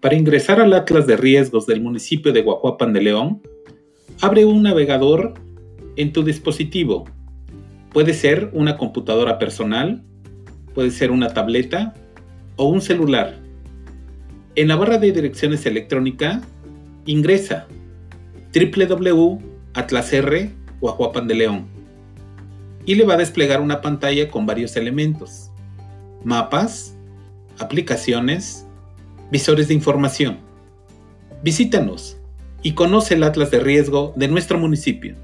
Para ingresar al Atlas de Riesgos del municipio de Guajuapan de León, abre un navegador en tu dispositivo. Puede ser una computadora personal, puede ser una tableta o un celular. En la barra de direcciones electrónica, ingresa www.atlasr de León y le va a desplegar una pantalla con varios elementos. Mapas, aplicaciones, visores de información. Visítanos y conoce el Atlas de Riesgo de nuestro municipio.